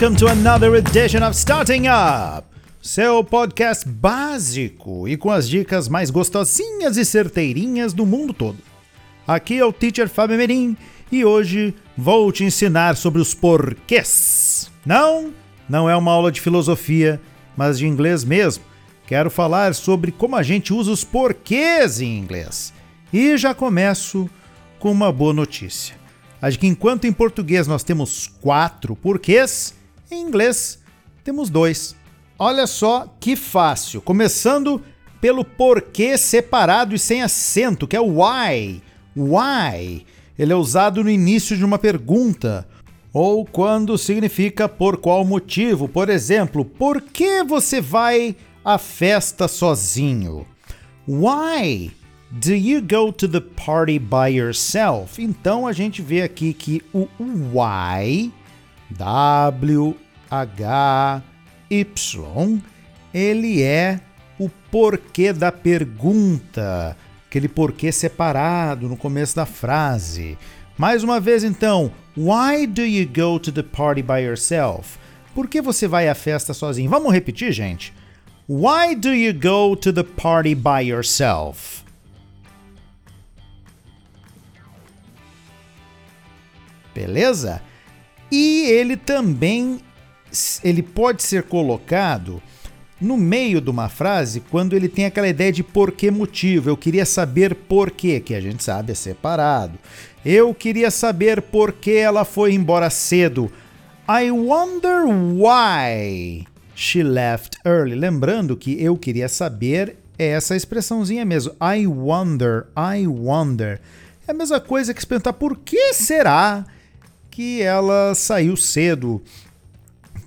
welcome to another edition of Starting Up, seu podcast básico e com as dicas mais gostosinhas e certeirinhas do mundo todo. Aqui é o Teacher Fábio Merim e hoje vou te ensinar sobre os porquês. Não, não é uma aula de filosofia, mas de inglês mesmo. Quero falar sobre como a gente usa os porquês em inglês. E já começo com uma boa notícia. Acho que enquanto em português nós temos quatro porquês, em inglês temos dois. Olha só que fácil. Começando pelo porquê separado e sem acento, que é o why. Why. Ele é usado no início de uma pergunta ou quando significa por qual motivo. Por exemplo, por que você vai à festa sozinho? Why Do you go to the party by yourself? Então a gente vê aqui que o why, W, H, Y, ele é o porquê da pergunta, aquele porquê separado no começo da frase. Mais uma vez então, why do you go to the party by yourself? Por que você vai à festa sozinho? Vamos repetir, gente. Why do you go to the party by yourself? beleza? E ele também ele pode ser colocado no meio de uma frase quando ele tem aquela ideia de por que motivo. Eu queria saber por quê, que a gente sabe é separado. Eu queria saber por que ela foi embora cedo. I wonder why she left early. Lembrando que eu queria saber é essa expressãozinha mesmo. I wonder, I wonder. É a mesma coisa que se perguntar por que será que ela saiu cedo.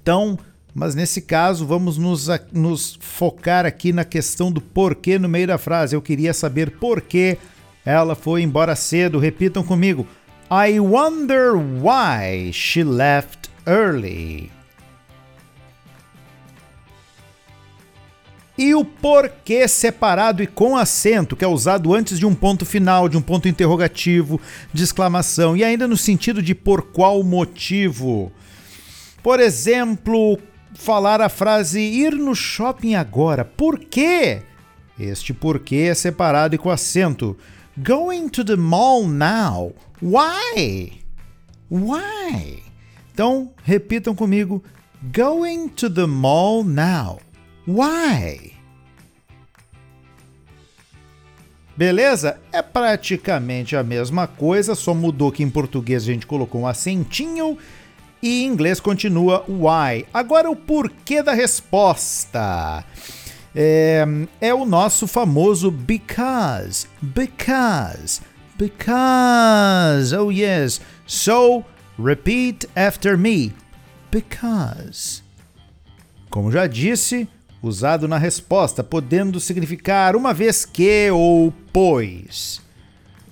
Então, mas nesse caso, vamos nos, nos focar aqui na questão do porquê no meio da frase. Eu queria saber por que ela foi embora cedo. Repitam comigo. I wonder why she left early. E o porquê separado e com acento, que é usado antes de um ponto final, de um ponto interrogativo, de exclamação, e ainda no sentido de por qual motivo. Por exemplo, falar a frase ir no shopping agora. Por quê? Este porquê é separado e com acento. Going to the mall now. Why? Why? Então, repitam comigo. Going to the mall now. Why? Beleza? É praticamente a mesma coisa, só mudou que em português a gente colocou um acentinho e em inglês continua why. Agora o porquê da resposta. É, é o nosso famoso because. Because. Because. Oh yes. So repeat after me. Because. Como já disse, usado na resposta, podendo significar uma vez que ou pois.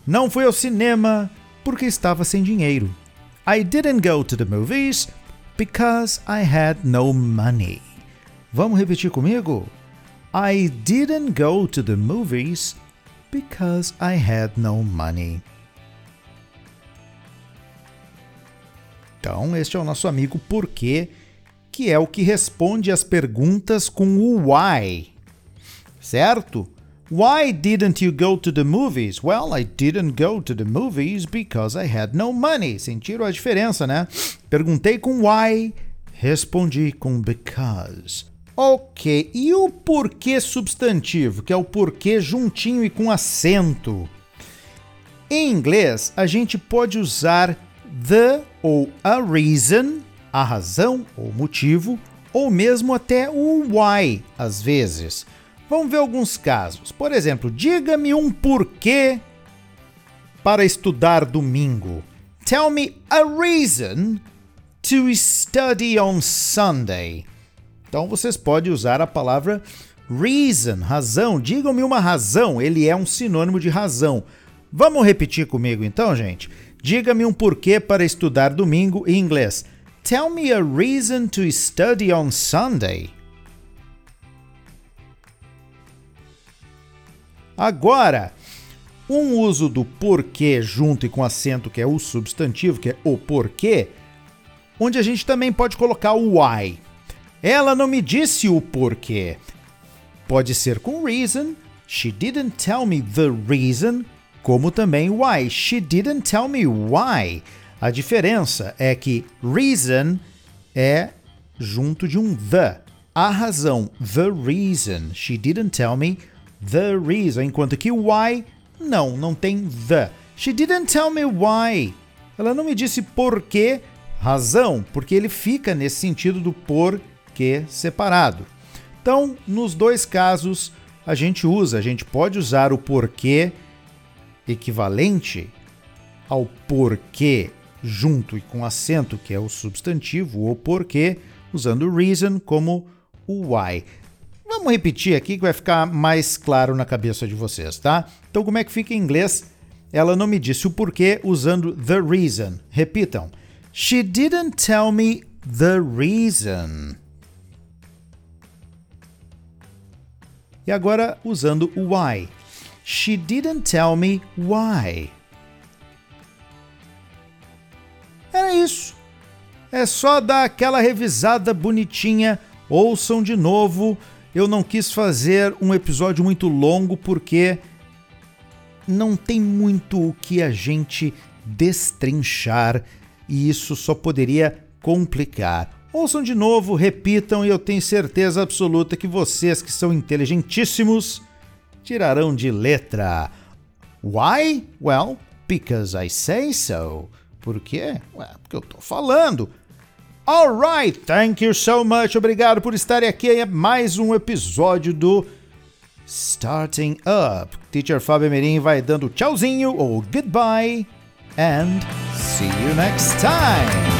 Não fui ao cinema porque estava sem dinheiro. I didn't go to the movies because I had no money. Vamos repetir comigo? I didn't go to the movies because I had no money. Então, este é o nosso amigo porquê que é o que responde às perguntas com o why. Certo? Why didn't you go to the movies? Well, I didn't go to the movies because I had no money. Sentiram a diferença, né? Perguntei com why, respondi com because. Ok, e o porquê substantivo, que é o porquê juntinho e com acento? Em inglês, a gente pode usar the ou a reason a razão ou motivo, ou mesmo até o why, às vezes. Vamos ver alguns casos. Por exemplo, diga-me um porquê para estudar domingo. Tell me a reason to study on Sunday. Então vocês podem usar a palavra reason, razão. Digam-me uma razão, ele é um sinônimo de razão. Vamos repetir comigo então, gente? Diga-me um porquê para estudar domingo em inglês. Tell me a reason to study on Sunday. Agora, um uso do porquê junto e com acento, que é o substantivo, que é o porquê, onde a gente também pode colocar o why. Ela não me disse o porquê. Pode ser com reason, she didn't tell me the reason, como também why, she didn't tell me why. A diferença é que reason é junto de um the. A razão, the reason. She didn't tell me the reason. Enquanto que why, não, não tem the. She didn't tell me why. Ela não me disse porquê, razão, porque ele fica nesse sentido do porquê separado. Então, nos dois casos, a gente usa, a gente pode usar o porquê equivalente ao porquê junto e com acento, que é o substantivo, ou porquê, usando reason como o why. Vamos repetir aqui que vai ficar mais claro na cabeça de vocês, tá? Então, como é que fica em inglês? Ela não me disse o porquê usando the reason. Repitam. She didn't tell me the reason. E agora usando o why. She didn't tell me why. Era isso. É só dar aquela revisada bonitinha. Ouçam de novo. Eu não quis fazer um episódio muito longo porque não tem muito o que a gente destrinchar e isso só poderia complicar. Ouçam de novo, repitam e eu tenho certeza absoluta que vocês que são inteligentíssimos tirarão de letra. Why? Well, because I say so. Por quê? Ué, porque eu tô falando. Alright, thank you so much. Obrigado por estarem aqui em mais um episódio do Starting Up. Teacher Fábio Merim vai dando tchauzinho ou goodbye and see you next time.